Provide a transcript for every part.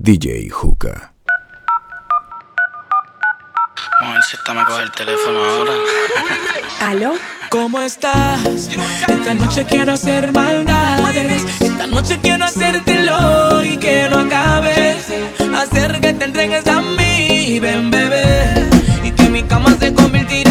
DJ Juca. ¿Aló? ¿Cómo estás? Esta noche quiero hacer maldades. Esta noche quiero hacértelo y que no acabes. Hacer que te entregues a mí, ven bebé. Y que mi cama se convirtiera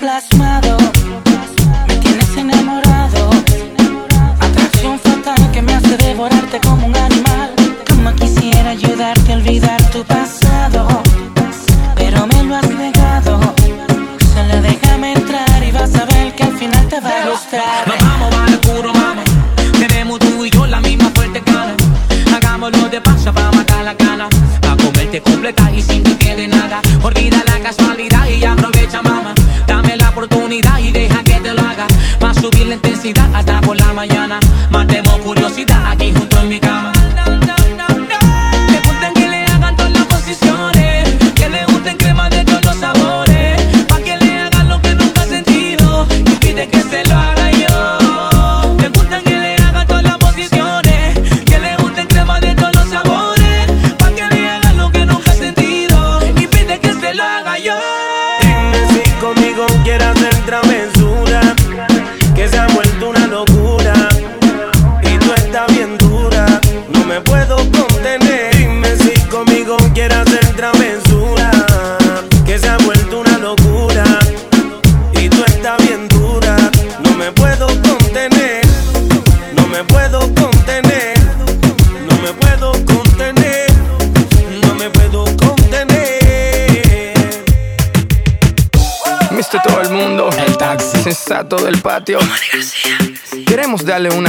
place.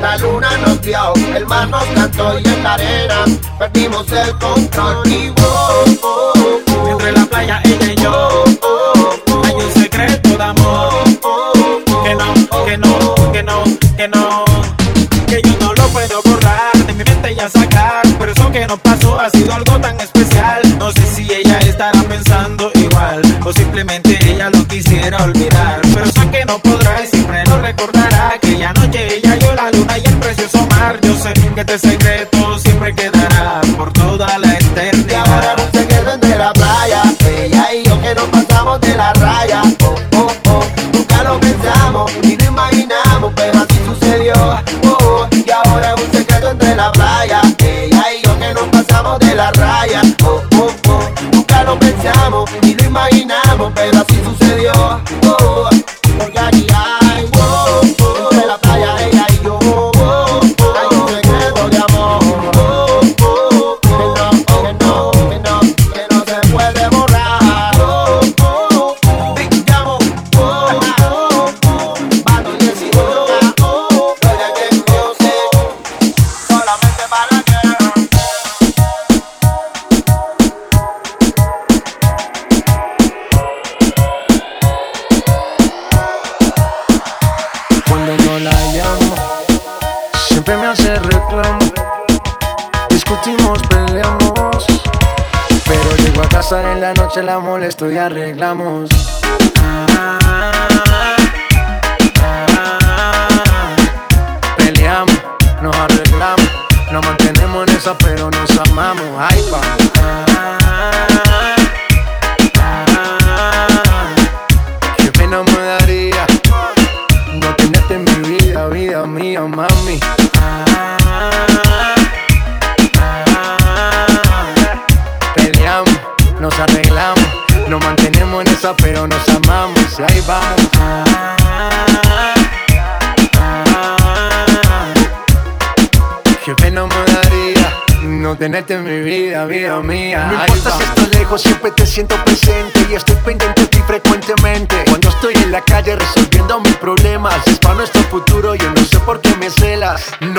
la luna nos dio, el mar nos cantó y en la arena perdimos el control. Y veces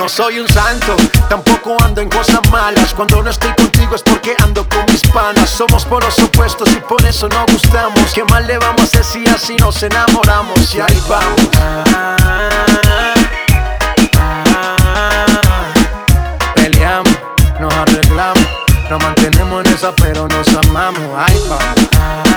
soy un santo, tampoco ando en cosas malas. Cuando no estoy contigo es porque ando con mis panas. Somos por los opuestos y por eso no gustamos. ¿Qué mal le vamos a decir así nos enamoramos? Y ahí vamos. Peleamos, nos arreglamos, nos mantenemos en esa, pero nos amamos. Ahí vamos.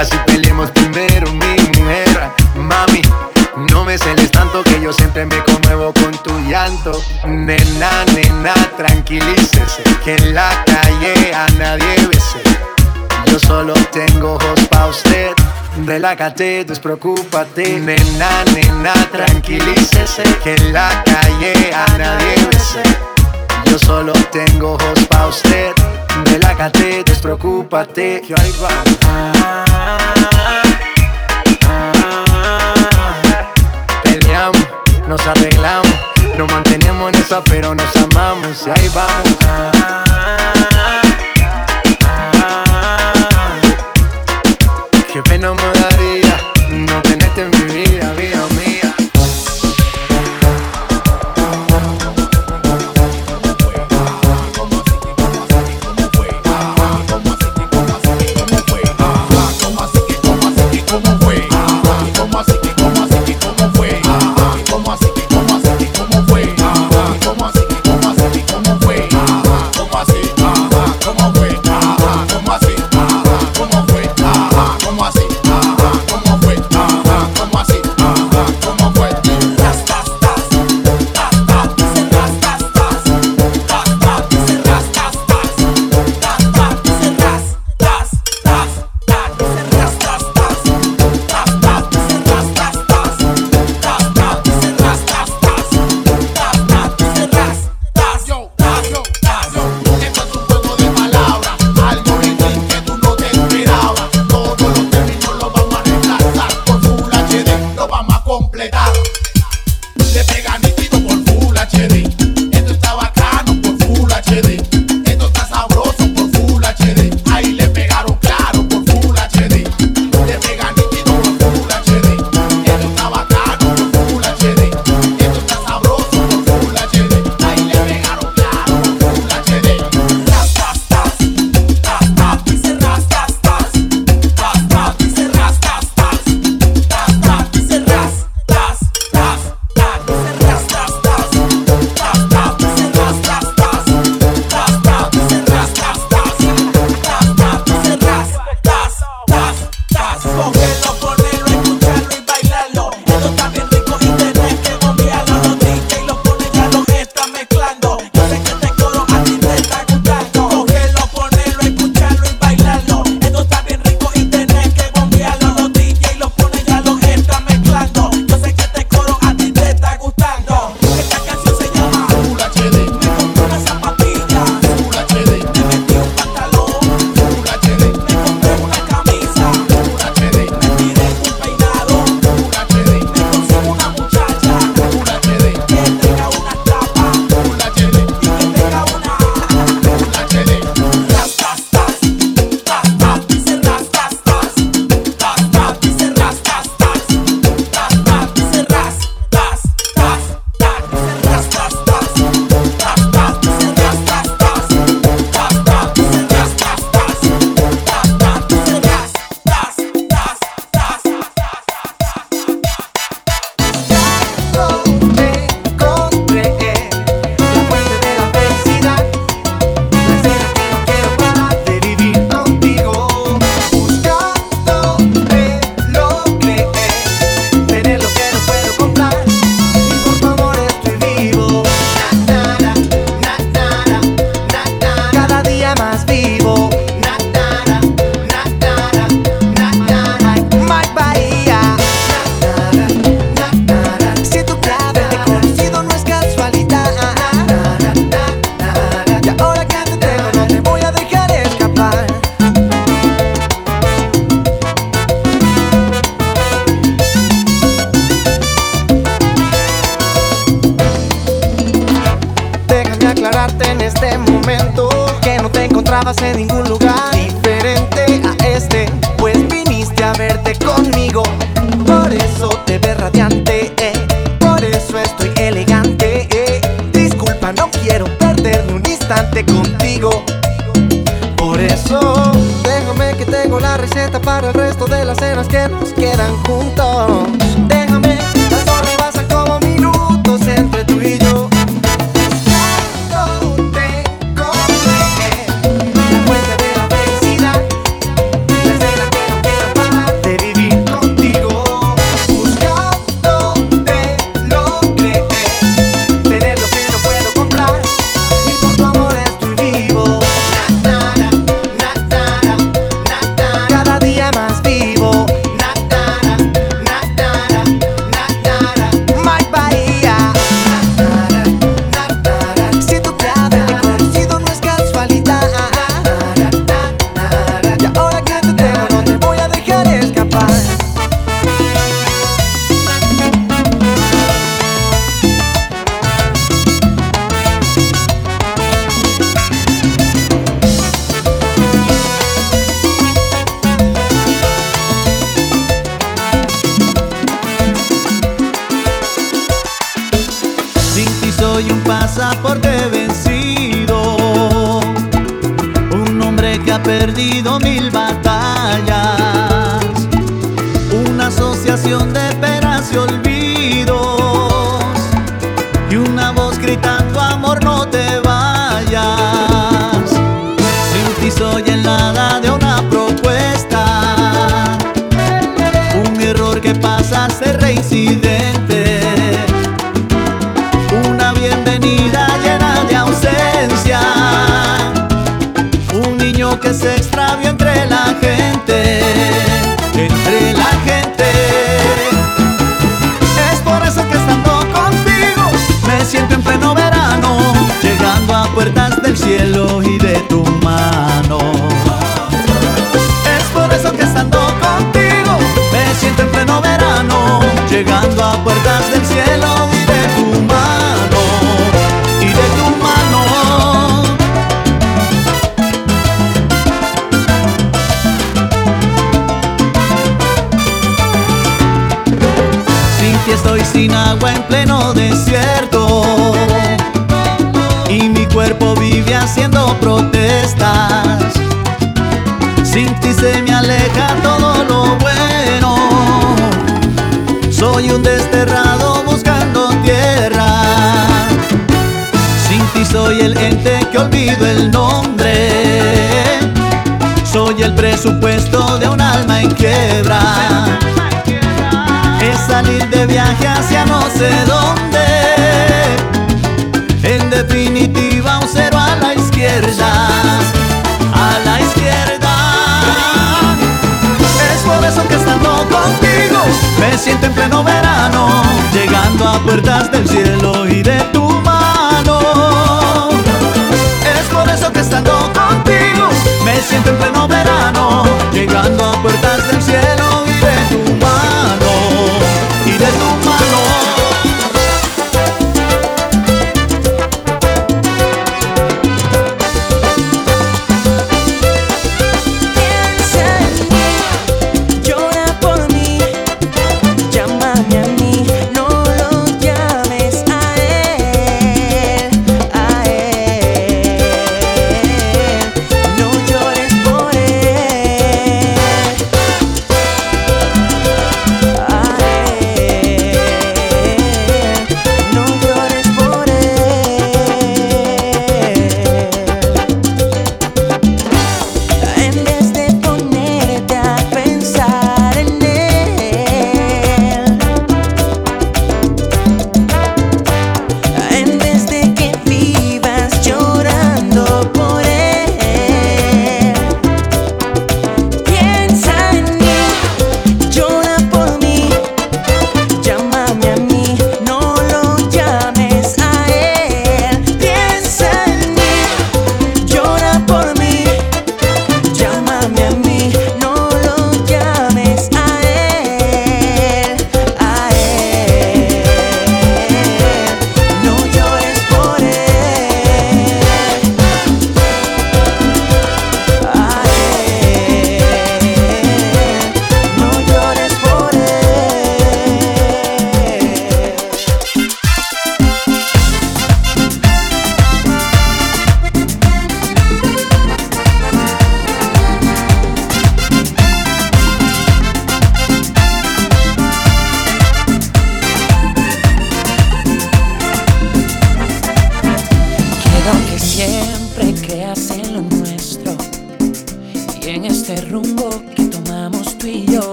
Así peleemos primero, mi mujer. Mami, no me celes tanto que yo siempre me conmuevo con tu llanto. Nena, nena, tranquilícese. Que en la calle a nadie bese. Yo solo tengo ojos pa' usted. Relájate, despreocúpate. Nena, nena, tranquilícese. Que en la calle a nadie bese. Yo solo tengo ojos pa' usted relájate, despreocúpate. Que ahí vamos. Peleamos, nos arreglamos, nos mantenemos en esa, pero nos amamos. Y ahí vamos. en ningún lugar diferente a este, pues viniste a verte conmigo. Por eso te ves radiante, eh. por eso estoy elegante. Eh. Disculpa, no quiero perderme un instante contigo. Por eso, déjame que tengo la receta para el resto de las cenas que nos quedan juntos. Soy el presupuesto de un alma en quiebra. Es salir de viaje hacia no sé dónde. En definitiva, un cero a la izquierda. A la izquierda. Es por eso que estando contigo me siento en pleno verano. Llegando a puertas del cielo y de tu mano. Es por eso que estando contigo me siento en llegando a puertas del cielo.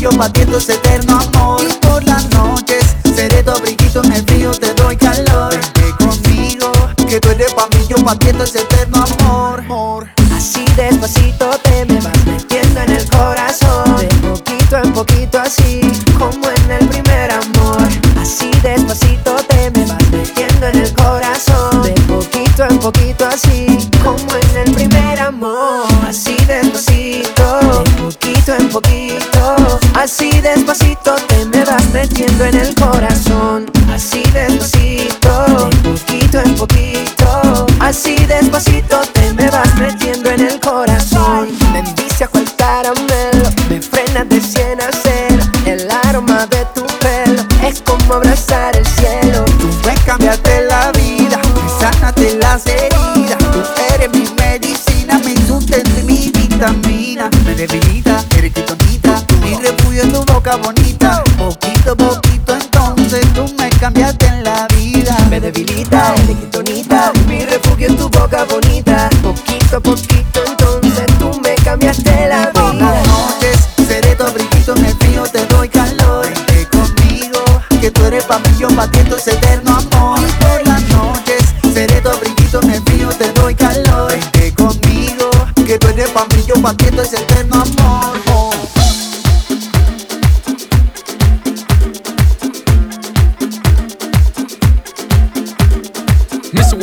yo batiéndose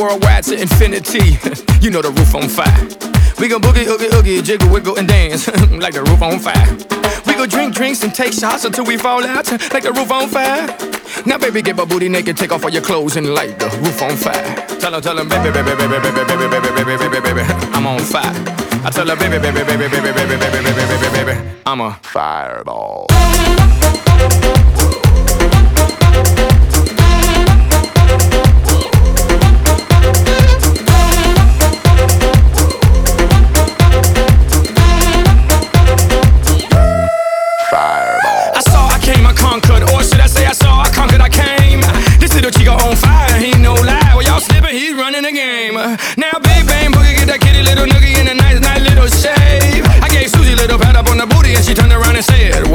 worldwide to infinity. you know the roof on fire. We gon' boogie, oogie, oogie, jiggle, wiggle, and dance like the roof on fire. We gon' drink drinks and take shots until we fall out like the roof on fire. Now, baby, get my booty naked, take off all your clothes and light the roof on fire. Tell her, tell her, baby, baby, baby, baby, baby, baby, baby, baby, baby, baby, I'm on fire. I tell baby, baby, baby, baby, baby, baby, baby, baby, baby, baby, I'm a fireball. Thank you.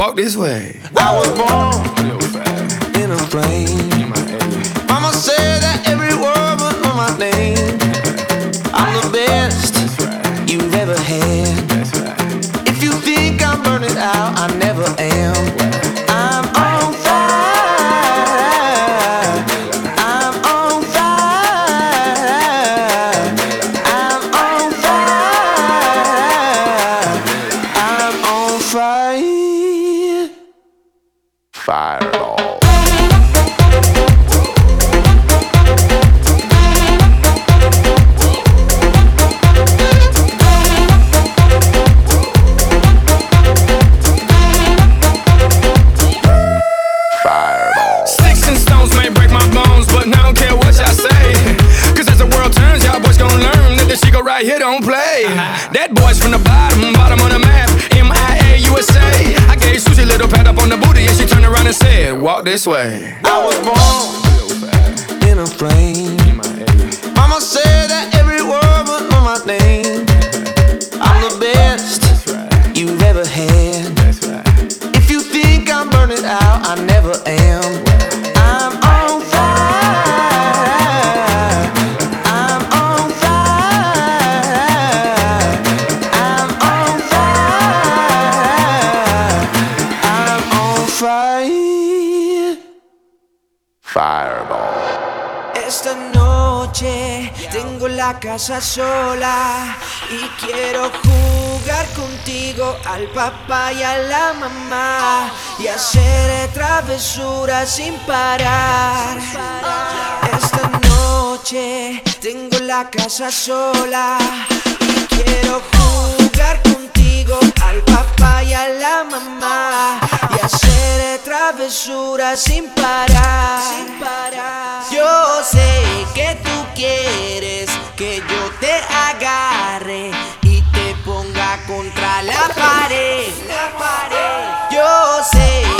walk this way. I was born in a plane. Mama said. this way. sola y quiero jugar contigo al papá y a la mamá y hacer eh, travesuras sin parar. Esta noche tengo la casa sola y quiero jugar contigo al papá y a la mamá y hacer eh, travesuras sin parar. Sin parar. Yo sé que tú quieres que yo te agarre y te ponga contra la pared. La pared. Yo sé.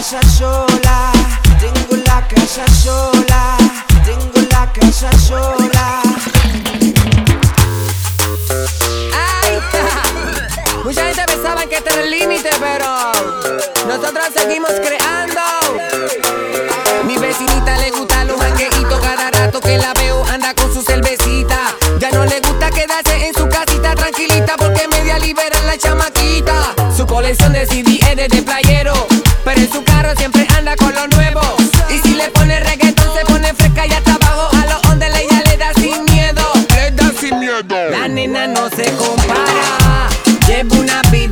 casa sola, tengo la casa sola, tengo la casa sola. Mucha gente pensaba que este era el límite, pero nosotros seguimos creando. Mi vecinita le gusta los mangueitos, cada rato que la veo anda con su cervecita. Ya no le gusta quedarse en su casita tranquilita porque media libera la chamaquita. Su colección de CD es de playero. pone reggaetón, se pone fresca y hasta abajo. A los ondeles ella le da sin miedo. Le da sin miedo. La nena no se compara. Lleva una vida.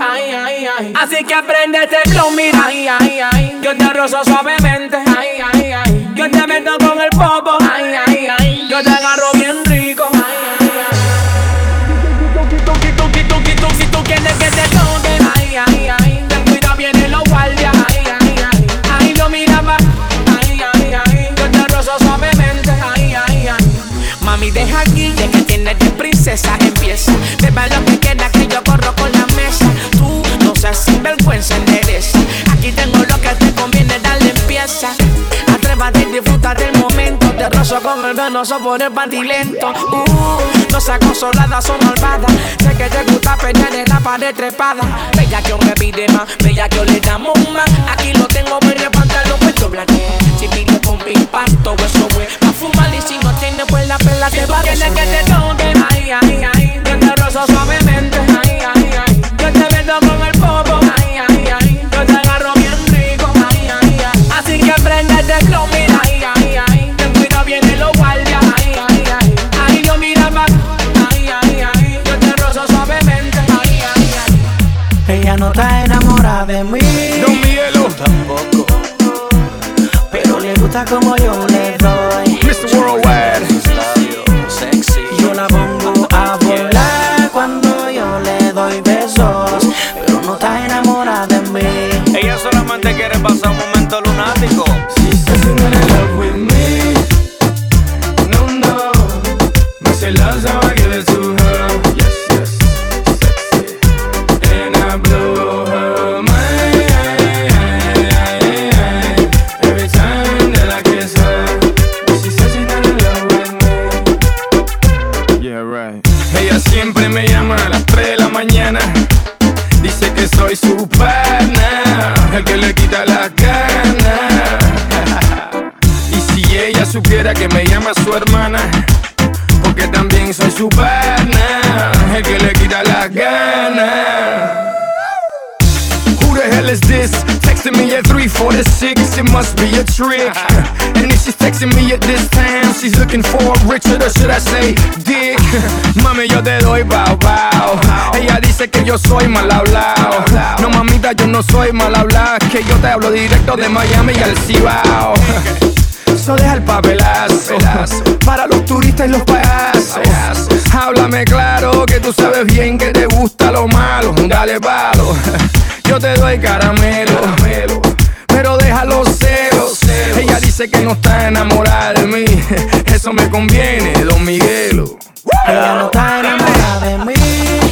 Ay, ay, ay. Así que aprende este flow, mira. Yo te rozo suavemente. nalgas no soportan patilento. Uh, no saco consolada, son malvadas. Sé que te gusta pelear en la pared trepada. Bella que me pide más, bella que le damos más. Aquí lo tengo, me levantan los puestos Si pido con mi impacto, eso güey. Va a fumar y si no tiene pues la pela te va a que te toque, ay, ay, ay. Bien rosa suave. Ella no está enamorada de mí. No mielo. Pero le gusta como yo le doy. Mr. Worldwide. Eh. Yo la pongo a volar cuando yo le doy besos. Pero no está enamorada de mí. Ella solamente quiere pasar un momento lunático. a trick. And then she's texting me at this time. She's looking for Richard, or should I say Dick. Mami, yo te doy bao bao. Ella dice que yo soy mal hablado. No, mamita, yo no soy mal hablado. Que yo te hablo directo de Miami y al Cibao. Eso deja el papelazo, Para los turistas y los payasos. Háblame claro que tú sabes bien que te gusta lo malo. Dale palo. Yo te doy caramelo. Pero déjalo que no está enamorada de mí. Eso me conviene, don Miguelo. Ella no está enamorada de mí.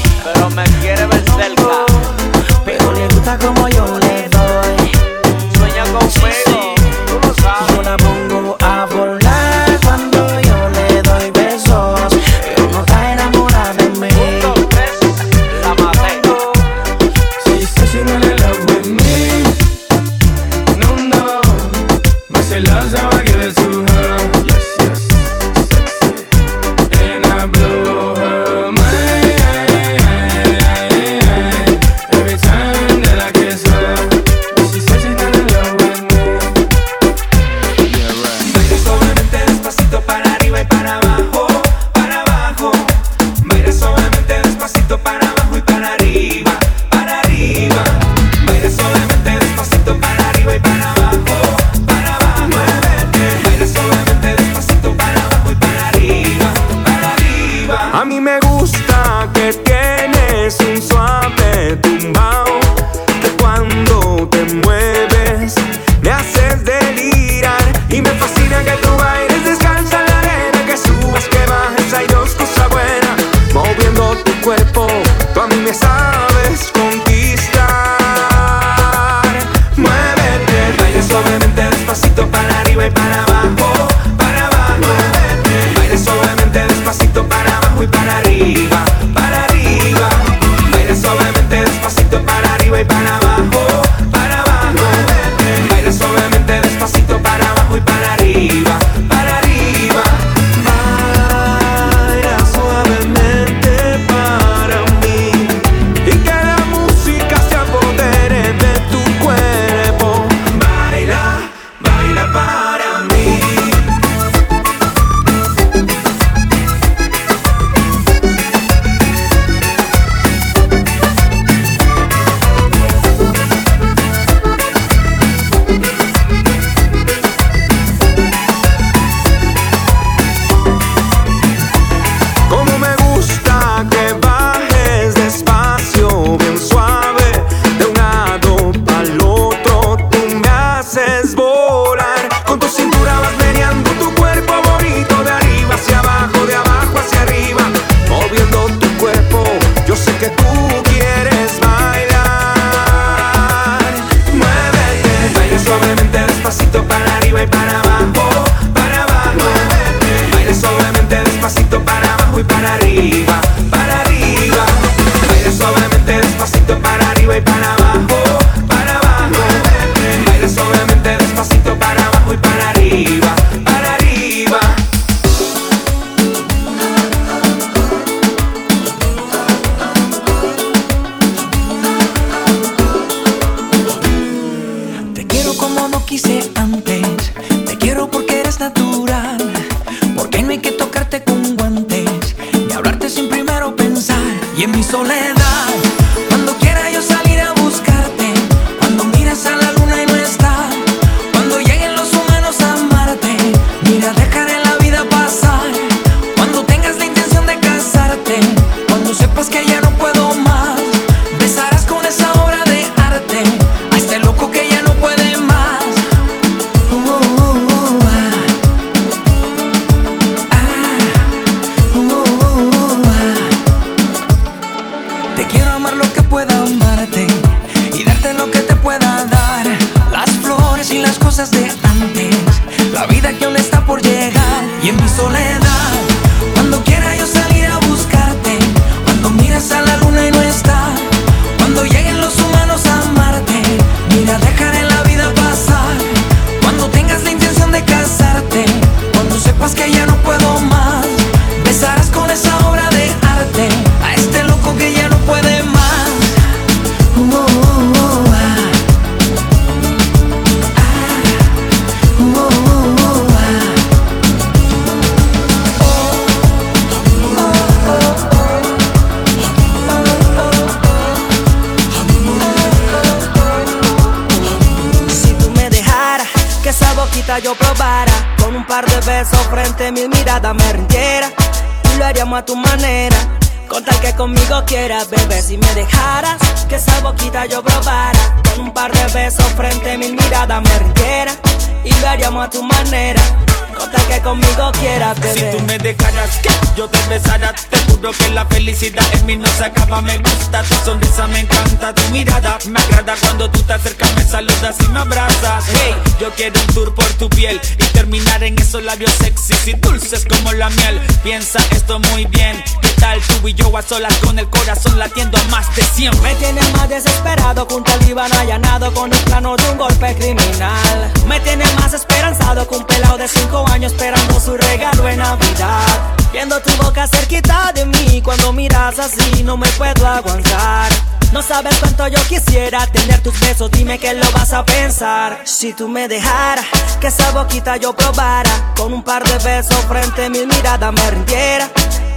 que lo vas a pensar. Si tú me dejaras, que esa boquita yo probara. Con un par de besos frente a mi mirada me rindiera.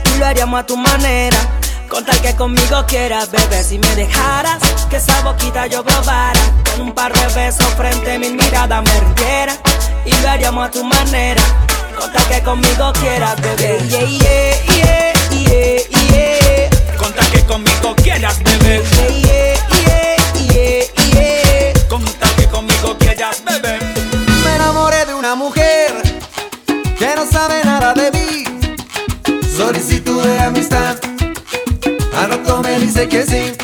Y lo haríamos a tu manera. Conta que conmigo quieras, bebé, si me dejaras, que esa boquita yo probara. Con un par de besos frente a mi mirada me rindiera. Y lo haríamos a tu manera. Conta que conmigo quieras, bebé. Yeah, que conmigo quieras, bebé. mujer que no sabe nada de mí. Solicitud de amistad, al rato me dice que sí.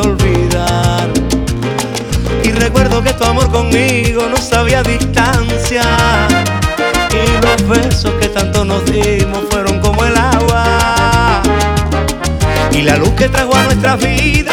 olvidar. Y recuerdo que tu amor conmigo no sabía distancia. Y los besos que tanto nos dimos fueron como el agua. Y la luz que trajo a nuestra vida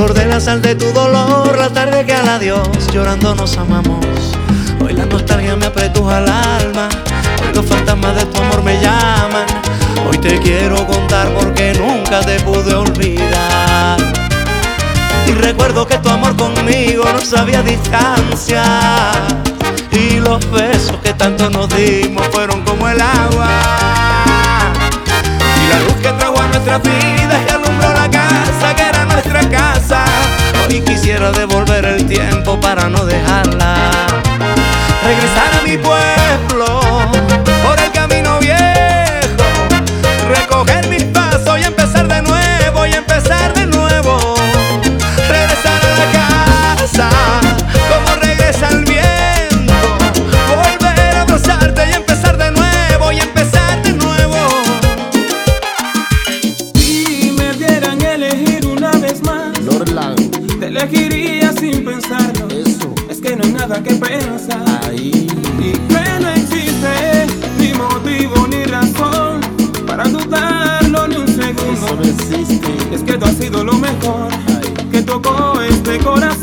Recordé la sal de tu dolor, la tarde que al adiós llorando nos amamos. Hoy la nostalgia me apretuja el alma, hoy los fantasmas de tu amor me llaman. Hoy te quiero contar porque nunca te pude olvidar. Y recuerdo que tu amor conmigo no sabía distancia. Y los besos que tanto nos dimos fueron como el agua. Y la luz que trajo a nuestras vidas y alumbró Hoy quisiera devolver el tiempo para no dejarla. Regresar a mi pueblo por el camino viejo. Recoger mis tocó este corazón.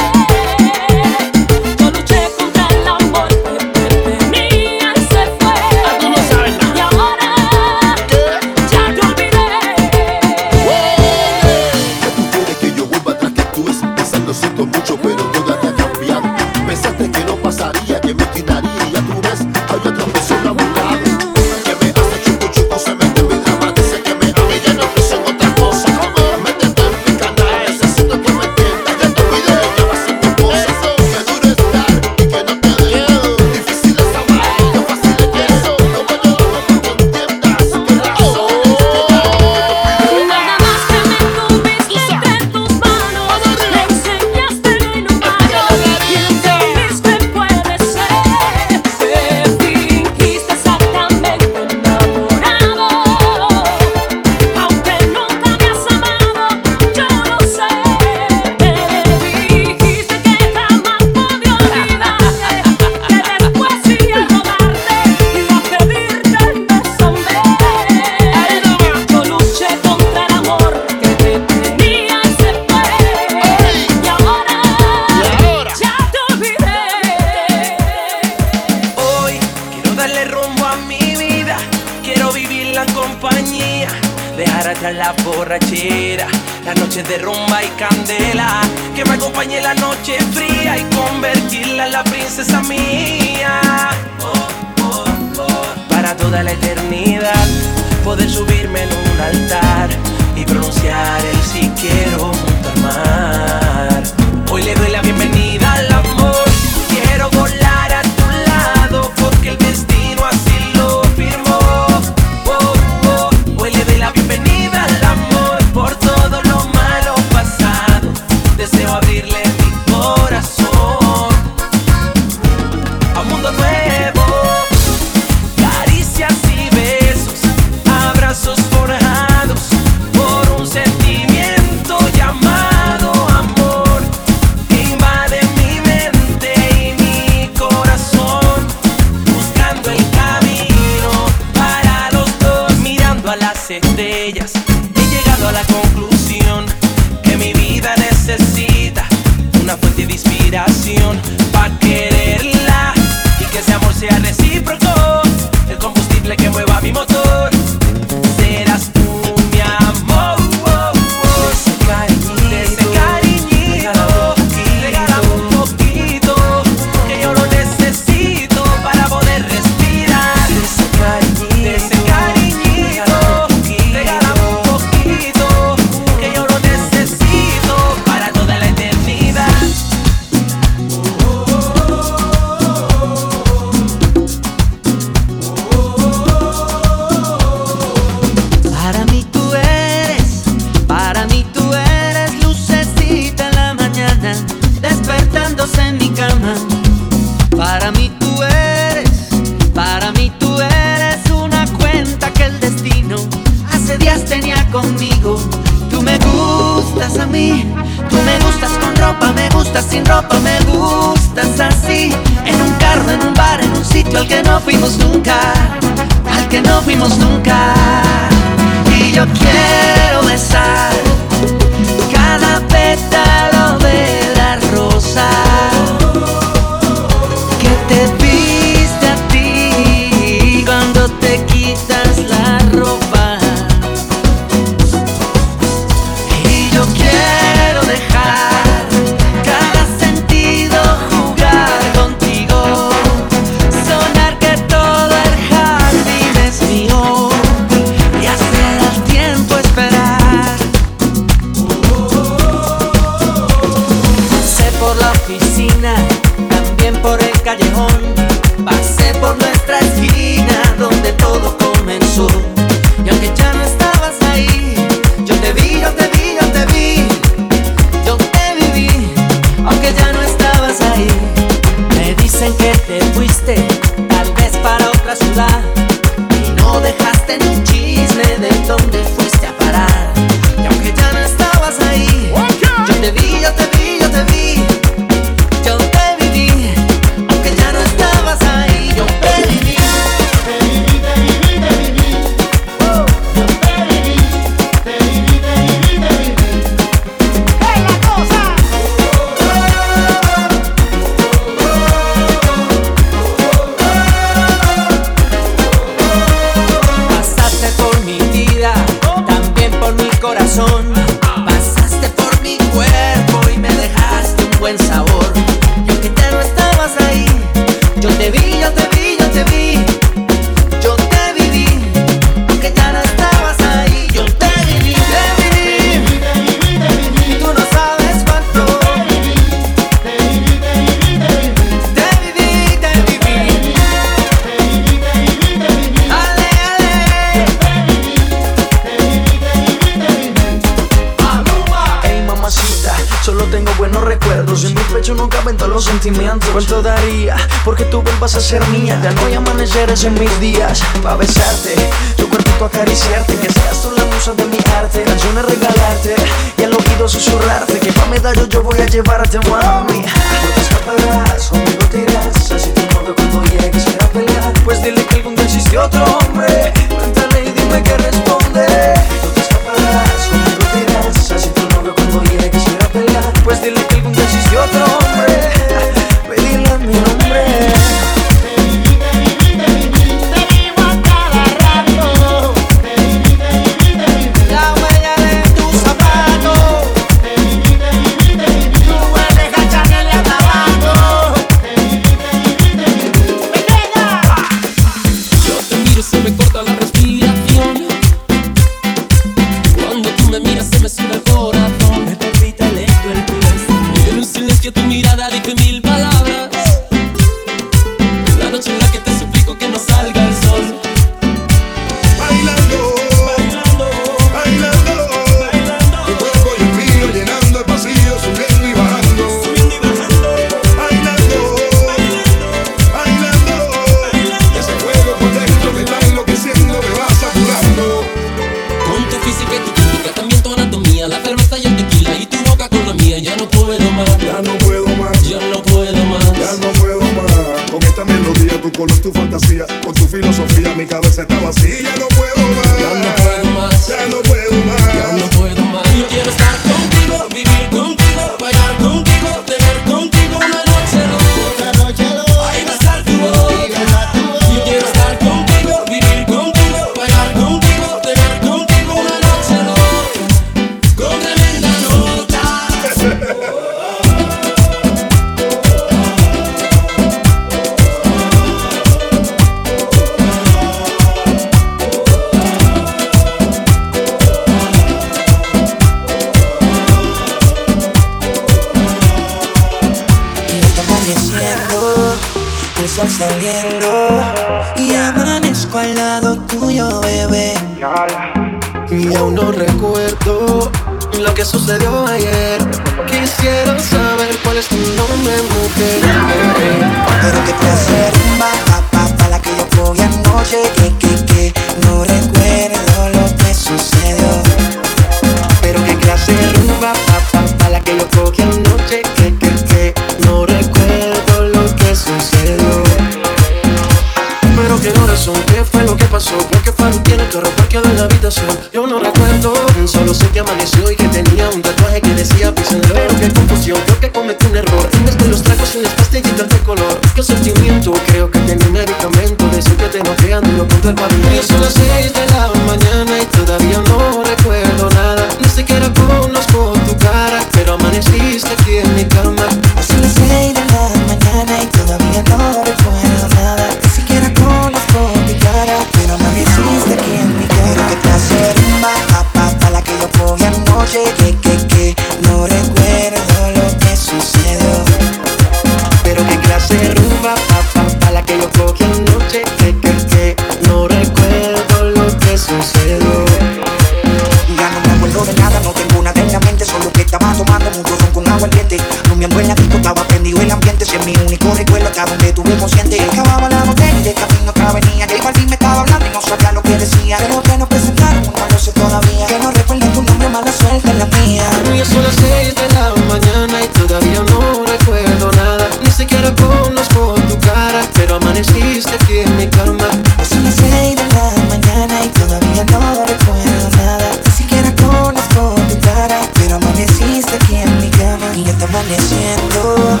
mía no recuerdo nada. Ni siquiera conozco tu cara Pero amaneciste aquí en mi cama Y ya está amaneciendo.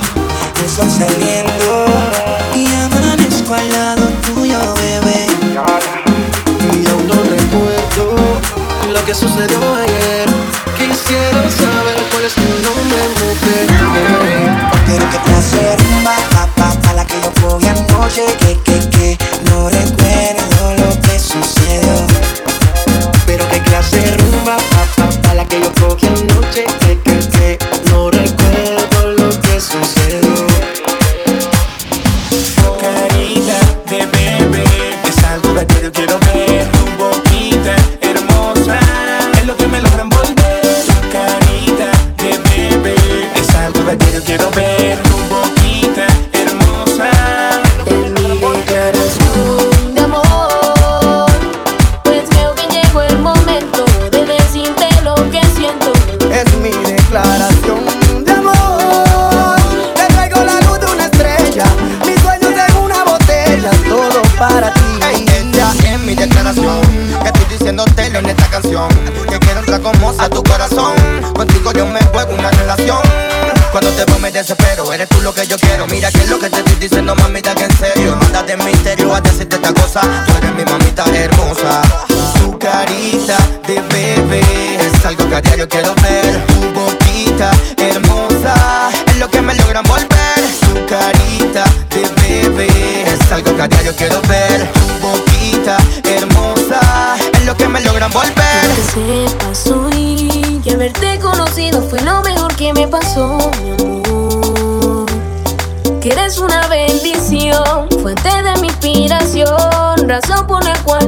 El sol saliendo. Y amanezco al lado tuyo, bebé. Y aún no recuerdo Lo que sucedió ayer. Quisiera saber cuál es tu nombre, mujer. Pero qué placer, pa, pa, pa, la que yo fui anoche, que, que razón por la cual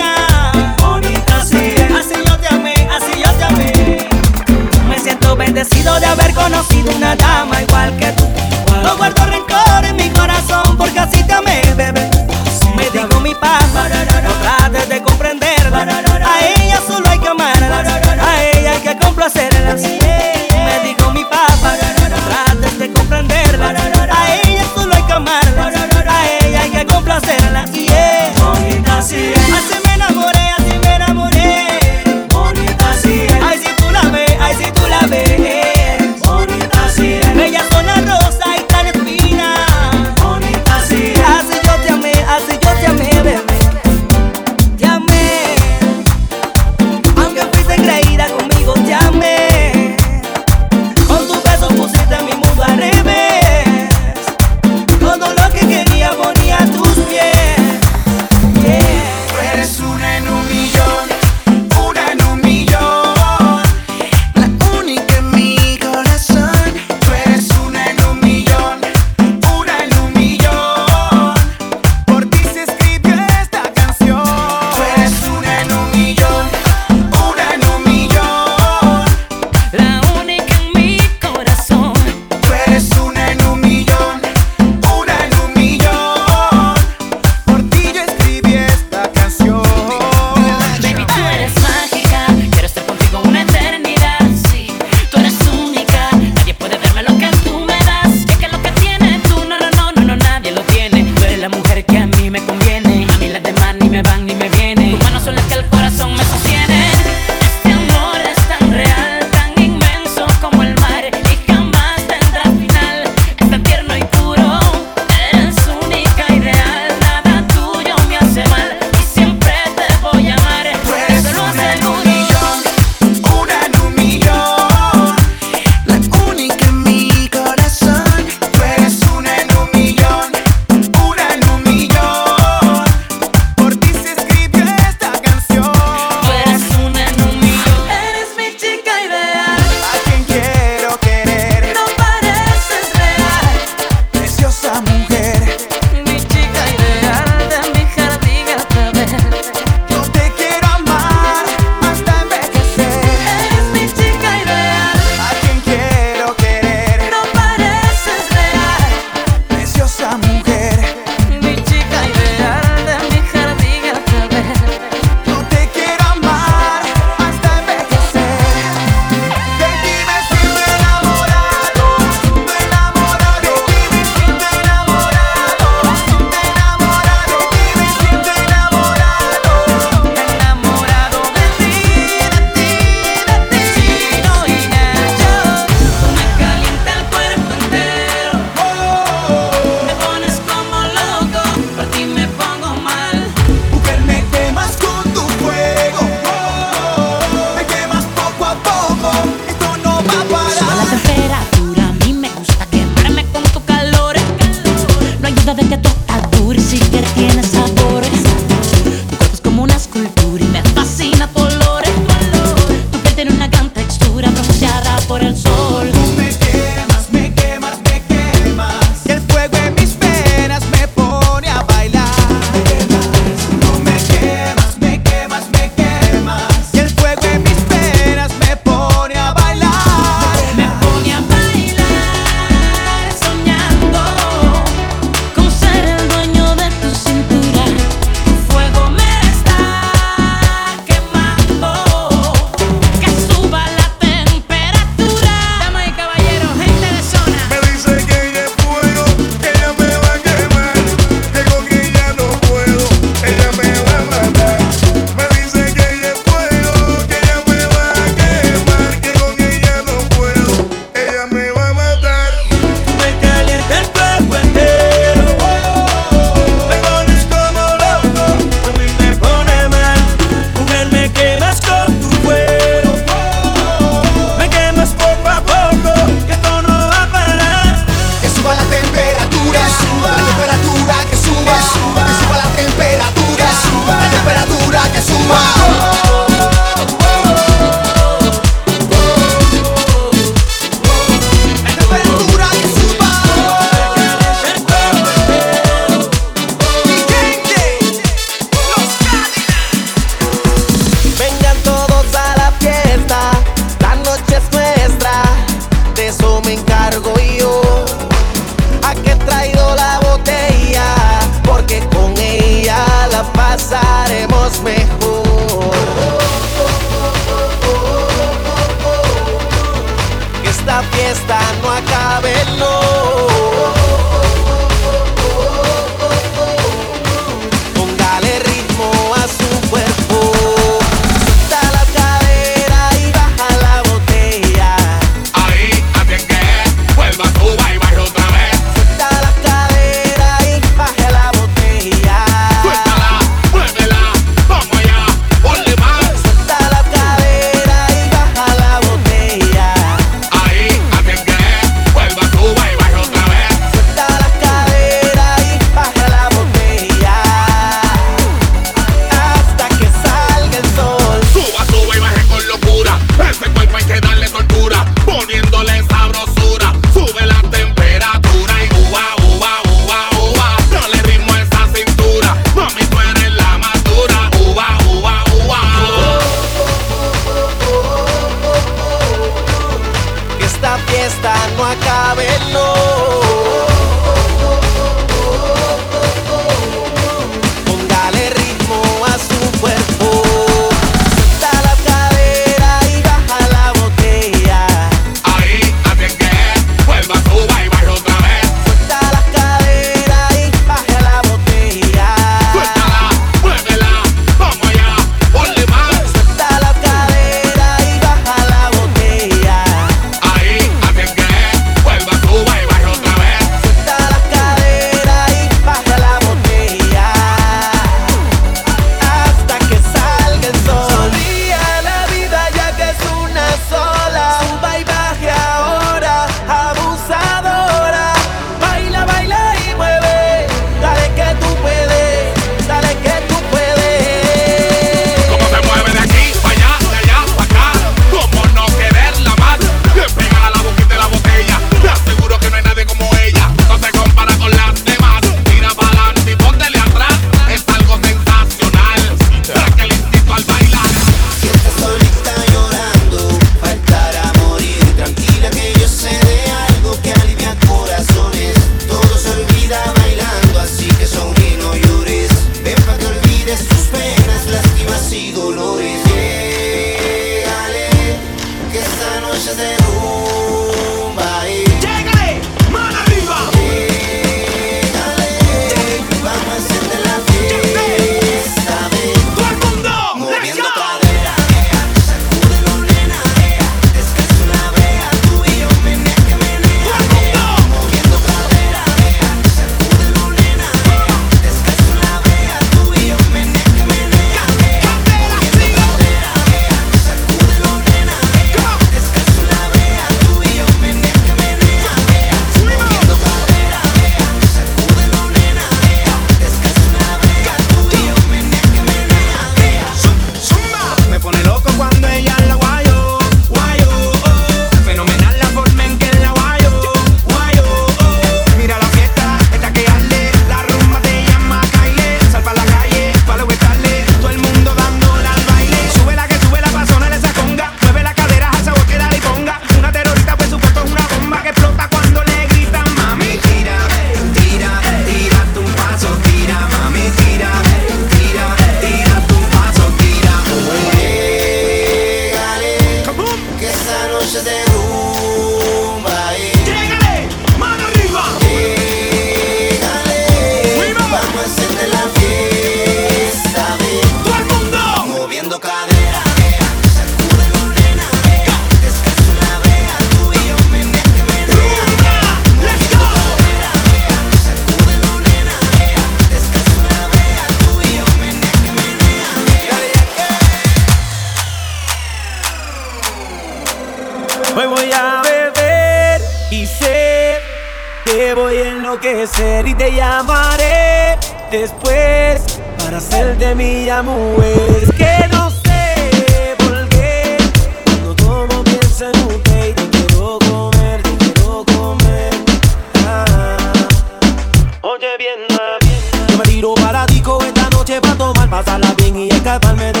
pasarla bien y escaparme de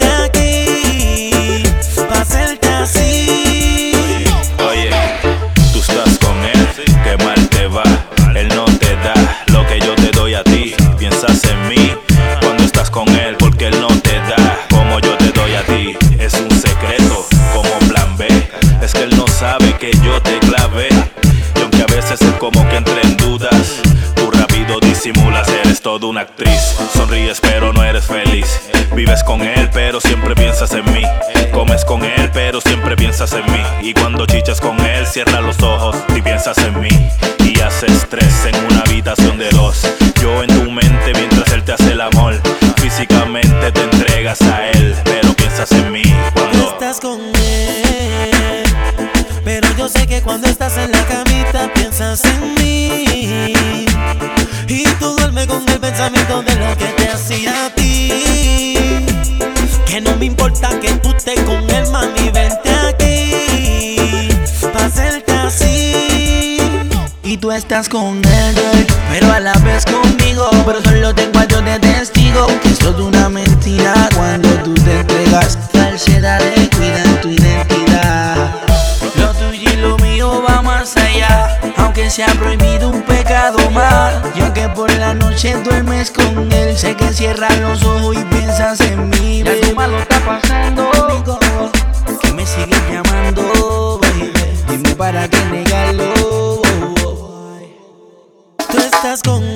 Sonríes pero no eres feliz. Vives con él pero siempre piensas en mí. Comes con él pero siempre piensas en mí. Y cuando chichas con él, cierra los ojos y piensas en mí. Y haces tres en una habitación de dos. Yo en tu mente mientras él te hace el amor. Físicamente tú estás con él, pero a la vez conmigo. Pero solo tengo a yo de testigo. Que es toda una mentira cuando tú te entregas. Falsedades cuidan tu identidad. Lo tuyo y lo mío va más allá. Aunque sea prohibido un pecado más. Y aunque por la noche duermes con él, sé que cierras los ojos y piensas en mí. Ya malo está pasando. Estás con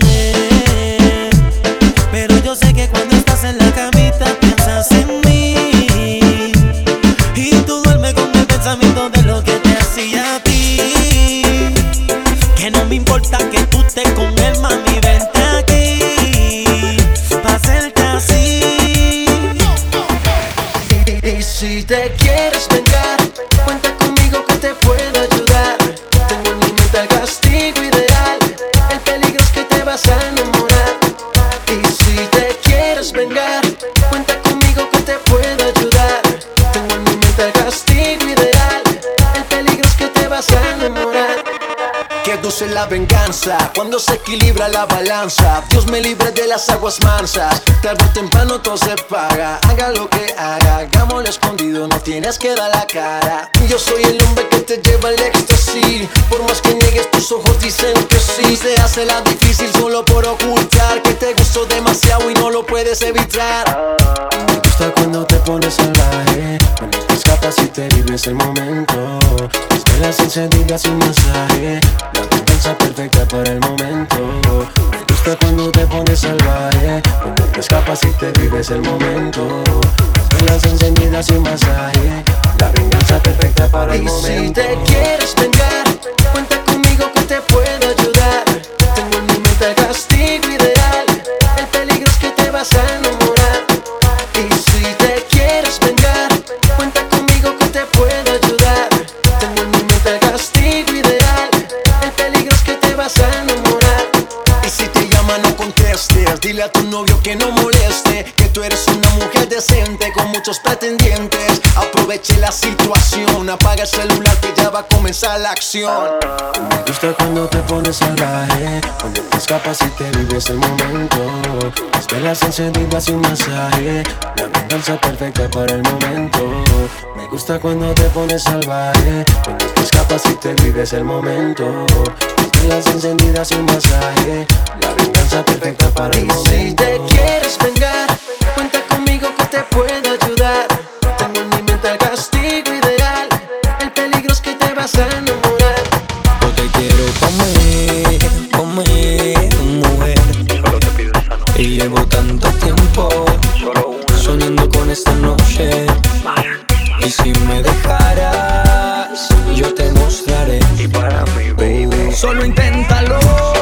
venganza cuando se equilibra la balanza. Dios me libre de las aguas mansas. Tarde o temprano todo se paga. Haga lo que haga, hagámoslo escondido. No tienes que dar la cara. Yo soy el hombre que te lleva al éxtasis. Por más que niegues, tus ojos dicen que sí. Se hace la difícil solo por ocultar que te gustó demasiado y no lo puedes evitar. Me gusta cuando te pones salvaje. Cuando te escapas y te vives el momento. Las velas encendidas y un masaje. La venganza perfecta para el momento. Me gusta cuando te pones salvaje. Cuando te escapas y te vives el momento. Las velas encendidas y un masaje. La venganza perfecta para el Y momento. si te quieres vengar, cuenta conmigo que te puedo ayudar. Tengo en mi mente el castigo ideal. El peligro es que te vas a muchos pretendientes. Aproveche la situación, apaga el celular que ya va a comenzar la acción. Me gusta cuando te pones salvaje, cuando te escapas y te vives el momento. Las velas encendidas y un masaje, la venganza perfecta para el momento. Me gusta cuando te pones salvaje, cuando te escapas y te vives el momento. Las velas encendidas y un masaje, la venganza perfecta para el momento. Si te quieres vengar, cuenta te puedo ayudar. Tengo en mi mente el castigo ideal. El peligro es que te vas a enamorar. Yo te quiero pa' mí, pa' mí, mujer. Y llevo tanto tiempo soñando con esta noche. Y si me dejaras, yo te mostraré. Y para mí, baby. Solo inténtalo.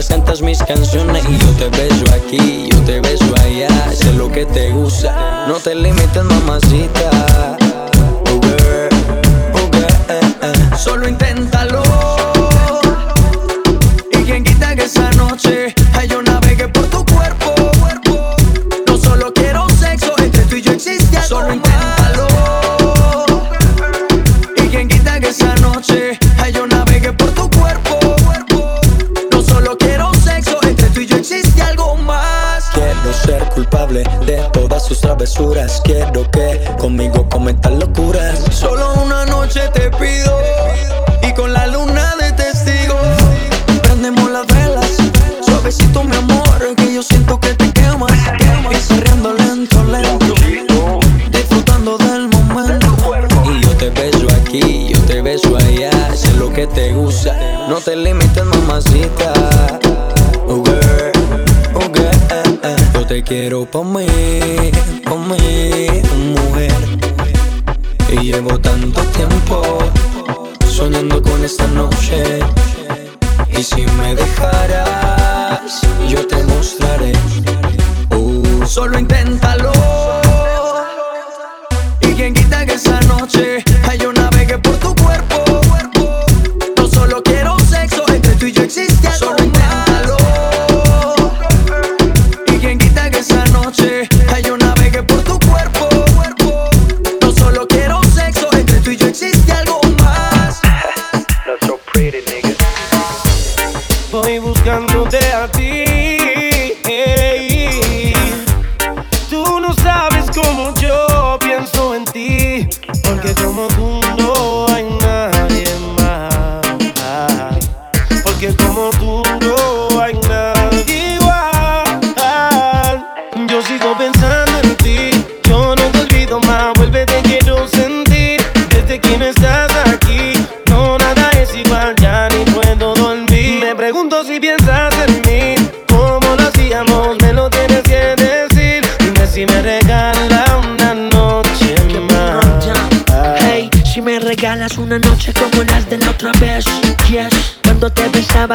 Mientras cantas mis canciones, y yo te beso aquí, yo te beso allá. Sé lo que te gusta. No te limites, mamacita. Eh, eh. Solo inténtalo. Y quien quita que esa noche travesuras. Quiero que conmigo cometas locuras. Solo una noche te pido y con la luna de testigo prendemos las velas. Suavecito mi amor, que yo siento que te quemas. Y corriendo lento, lento, disfrutando del momento. Y yo te beso aquí, yo te beso allá. Sé lo que te gusta. No te limites, mamacita. Oh, girl. Oh, girl, eh, eh. Yo te quiero pa' mí,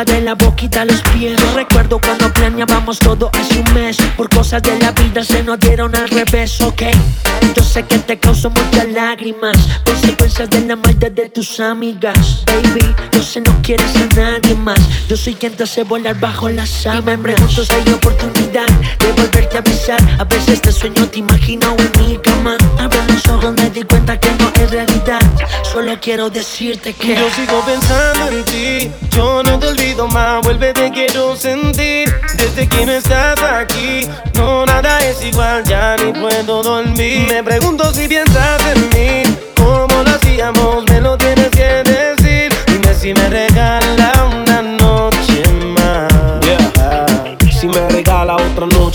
de la boquita a los pies. Recuerdo cuando planeábamos todo hace un mes. Por cosas de la vida se nos dieron al revés, ok. Yo sé que te causó muchas lágrimas. Consecuencias de la maldad de tus amigas. Baby, yo sé no quieres a nadie más. Yo soy quien te hace volar bajo las sábanas. Y me pregunto si hay oportunidad de volverte a besar. A veces te sueño, te imagino en mi cama. Abro los ojos, me di cuenta que no es realidad. Solo quiero decirte que Yo sigo pensando en ti, yo no te olvido más, vuelve te quiero sentir. Desde que no estás aquí, no nada es igual, ya ni puedo dormir. Me pregunto si piensas en mí, cómo lo hacíamos, me lo tienes que decir. Dime si me regala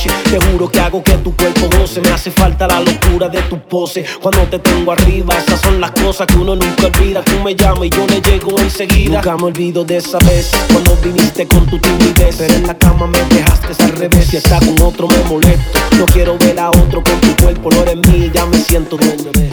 Te juro que hago que tu cuerpo goce. Me hace falta la locura de tu pose. Cuando te tengo arriba, esas son las cosas que uno nunca olvida. Tú me llamas y yo le llego enseguida. Nunca me olvido de esa vez cuando viniste con tu timidez. Pero en la cama me dejaste al revés. Si está con otro me molesto. No quiero ver a otro con tu cuerpo. Lo eres mí, ya me siento dueño de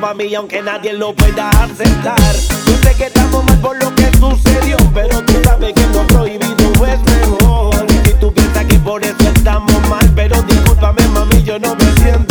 para mí aunque nadie lo pueda aceptar. Yo sé que estamos mal por lo que sucedió, pero tú sabes que lo prohibido es mejor. Si tú piensas que por eso estamos mal, pero discúlpame mami, yo no me siento